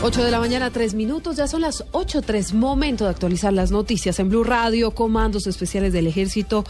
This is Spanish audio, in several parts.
8 de la mañana, 3 minutos. Ya son las 8.3. Momento de actualizar las noticias en Blue Radio. Comandos especiales del Ejército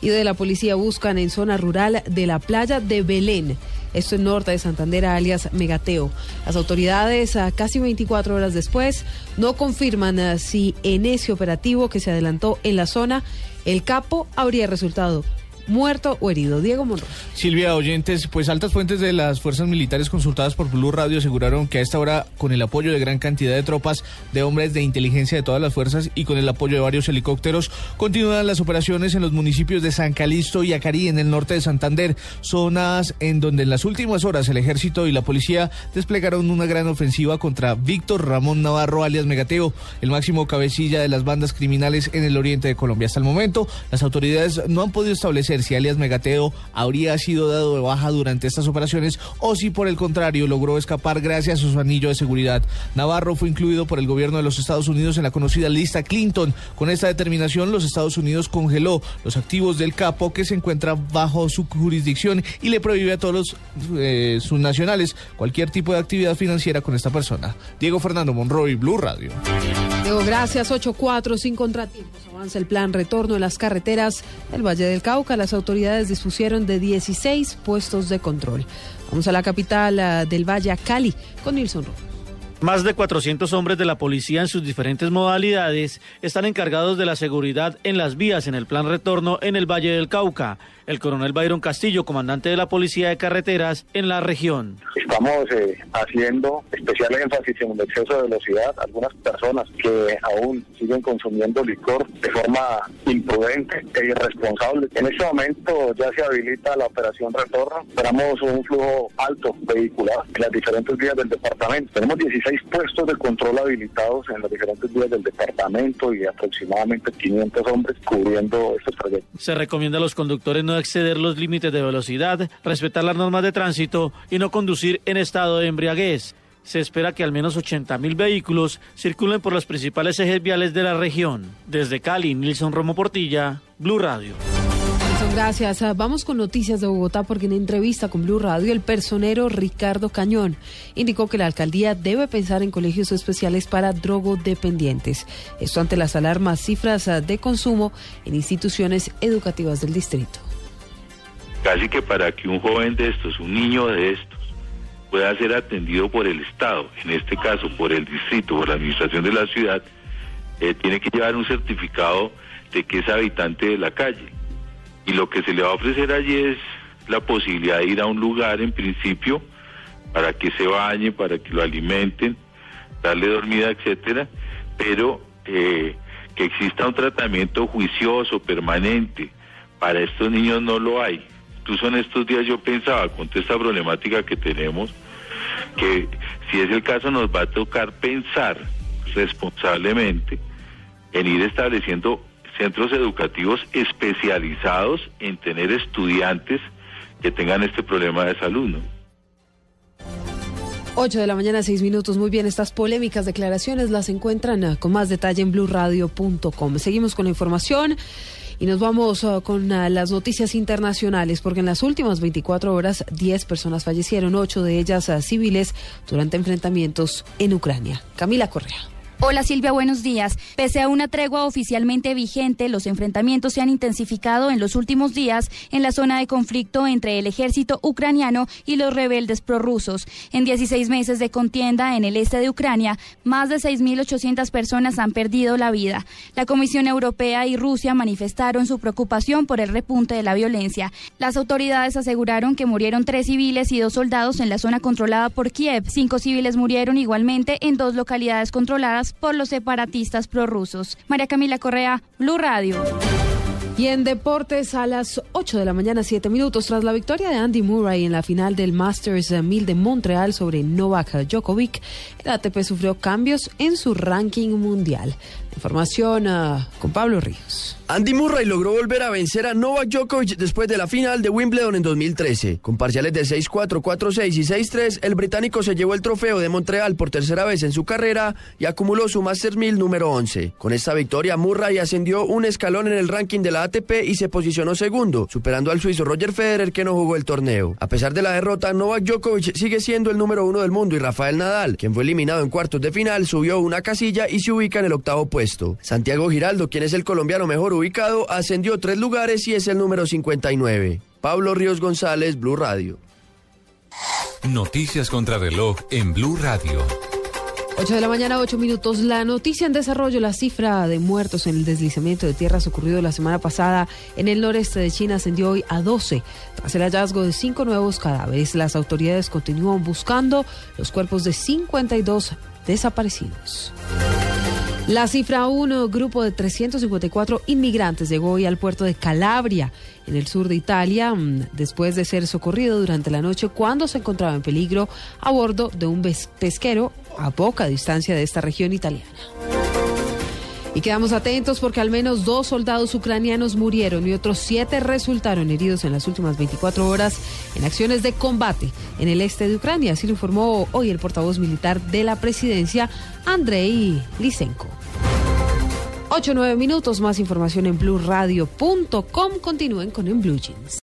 y de la Policía buscan en zona rural de la playa de Belén. Esto en norte de Santander, alias Megateo. Las autoridades, casi 24 horas después, no confirman ah, si en ese operativo que se adelantó en la zona, el capo habría resultado muerto o herido. Diego Monroy. Silvia Oyentes, pues altas fuentes de las fuerzas militares consultadas por Blue Radio aseguraron que a esta hora, con el apoyo de gran cantidad de tropas, de hombres de inteligencia de todas las fuerzas y con el apoyo de varios helicópteros, continúan las operaciones en los municipios de San Calixto y Acarí, en el norte de Santander, zonas en donde en las últimas horas el ejército y la policía desplegaron una gran ofensiva contra Víctor Ramón Navarro, alias Megateo, el máximo cabecilla de las bandas criminales en el oriente de Colombia. Hasta el momento, las autoridades no han podido establecer si alias Megateo habría sido dado de baja durante estas operaciones o si por el contrario logró escapar gracias a su anillo de seguridad. Navarro fue incluido por el gobierno de los Estados Unidos en la conocida lista Clinton. Con esta determinación, los Estados Unidos congeló los activos del capo que se encuentra bajo su jurisdicción y le prohíbe a todos eh, sus nacionales cualquier tipo de actividad financiera con esta persona. Diego Fernando Monroy, Blue Radio. Diego, gracias. 8-4 sin contratiempos. Avanza el plan retorno en las carreteras del Valle del Cauca las autoridades dispusieron de 16 puestos de control. Vamos a la capital uh, del Valle, Cali, con Nilson Rojo. Más de 400 hombres de la policía en sus diferentes modalidades están encargados de la seguridad en las vías en el plan retorno en el Valle del Cauca. El coronel Byron Castillo, comandante de la Policía de Carreteras en la región. Estamos eh, haciendo especial énfasis en el exceso de velocidad. Algunas personas que aún siguen consumiendo licor de forma imprudente e irresponsable. En este momento ya se habilita la operación retorno. Esperamos un flujo alto vehicular en las diferentes vías del departamento. Tenemos 16 puestos de control habilitados en las diferentes vías del departamento y aproximadamente 500 hombres cubriendo estos trayectos. Se recomienda a los conductores no exceder los límites de velocidad, respetar las normas de tránsito y no conducir en estado de embriaguez. Se espera que al menos 80 mil vehículos circulen por los principales ejes viales de la región. Desde Cali, Nilson Romo Portilla, Blue Radio. Gracias. Ah, vamos con noticias de Bogotá porque en entrevista con Blue Radio el personero Ricardo Cañón indicó que la alcaldía debe pensar en colegios especiales para drogodependientes. Esto ante las alarmas cifras ah, de consumo en instituciones educativas del distrito. Casi que para que un joven de estos, un niño de estos, pueda ser atendido por el Estado, en este caso por el distrito, por la administración de la ciudad, eh, tiene que llevar un certificado de que es habitante de la calle y lo que se le va a ofrecer allí es la posibilidad de ir a un lugar en principio para que se bañe, para que lo alimenten, darle dormida, etcétera, pero eh, que exista un tratamiento juicioso, permanente, para estos niños no lo hay. Incluso en estos días yo pensaba, con toda esta problemática que tenemos, que si es el caso nos va a tocar pensar responsablemente en ir estableciendo centros educativos especializados en tener estudiantes que tengan este problema de salud. ¿no? 8 de la mañana, 6 minutos. Muy bien, estas polémicas declaraciones las encuentran ah, con más detalle en blurradio.com. Seguimos con la información. Y nos vamos ah, con ah, las noticias internacionales, porque en las últimas 24 horas 10 personas fallecieron, 8 de ellas civiles, durante enfrentamientos en Ucrania. Camila Correa. Hola Silvia, buenos días. Pese a una tregua oficialmente vigente, los enfrentamientos se han intensificado en los últimos días en la zona de conflicto entre el ejército ucraniano y los rebeldes prorrusos. En 16 meses de contienda en el este de Ucrania, más de 6.800 personas han perdido la vida. La Comisión Europea y Rusia manifestaron su preocupación por el repunte de la violencia. Las autoridades aseguraron que murieron tres civiles y dos soldados en la zona controlada por Kiev. Cinco civiles murieron igualmente en dos localidades controladas por los separatistas prorrusos. María Camila Correa, Blue Radio. Y en deportes a las 8 de la mañana, 7 minutos, tras la victoria de Andy Murray en la final del Masters 1000 de Montreal sobre Novak Djokovic, el ATP sufrió cambios en su ranking mundial. Información ah, con Pablo Ríos. Andy Murray logró volver a vencer a Novak Djokovic después de la final de Wimbledon en 2013. Con parciales de 6-4, 4-6 y 6-3, el británico se llevó el trofeo de Montreal por tercera vez en su carrera y acumuló su Masters 1000 número 11. Con esta victoria, Murray ascendió un escalón en el ranking de la ATP y se posicionó segundo, superando al suizo Roger Federer que no jugó el torneo. A pesar de la derrota, Novak Djokovic sigue siendo el número uno del mundo y Rafael Nadal, quien fue eliminado en cuartos de final, subió una casilla y se ubica en el octavo puesto. Santiago Giraldo, quien es el colombiano mejor ubicado, ascendió tres lugares y es el número 59. Pablo Ríos González, Blue Radio. Noticias contra reloj en Blue Radio. 8 de la mañana, 8 minutos. La noticia en desarrollo, la cifra de muertos en el deslizamiento de tierras ocurrido la semana pasada en el noreste de China ascendió hoy a 12. Tras el hallazgo de cinco nuevos cadáveres, las autoridades continúan buscando los cuerpos de 52 desaparecidos. La cifra 1, grupo de 354 inmigrantes llegó hoy al puerto de Calabria, en el sur de Italia, mm, después de ser socorrido durante la noche cuando se encontraba en peligro a bordo de un pesquero a poca distancia de esta región italiana. Y quedamos atentos porque al menos dos soldados ucranianos murieron y otros siete resultaron heridos en las últimas 24 horas en acciones de combate en el este de Ucrania. Así lo informó hoy el portavoz militar de la presidencia, Andrei Lisenko. 8 o 9 minutos, más información en blueradio.com. Continúen con En Blue Jeans.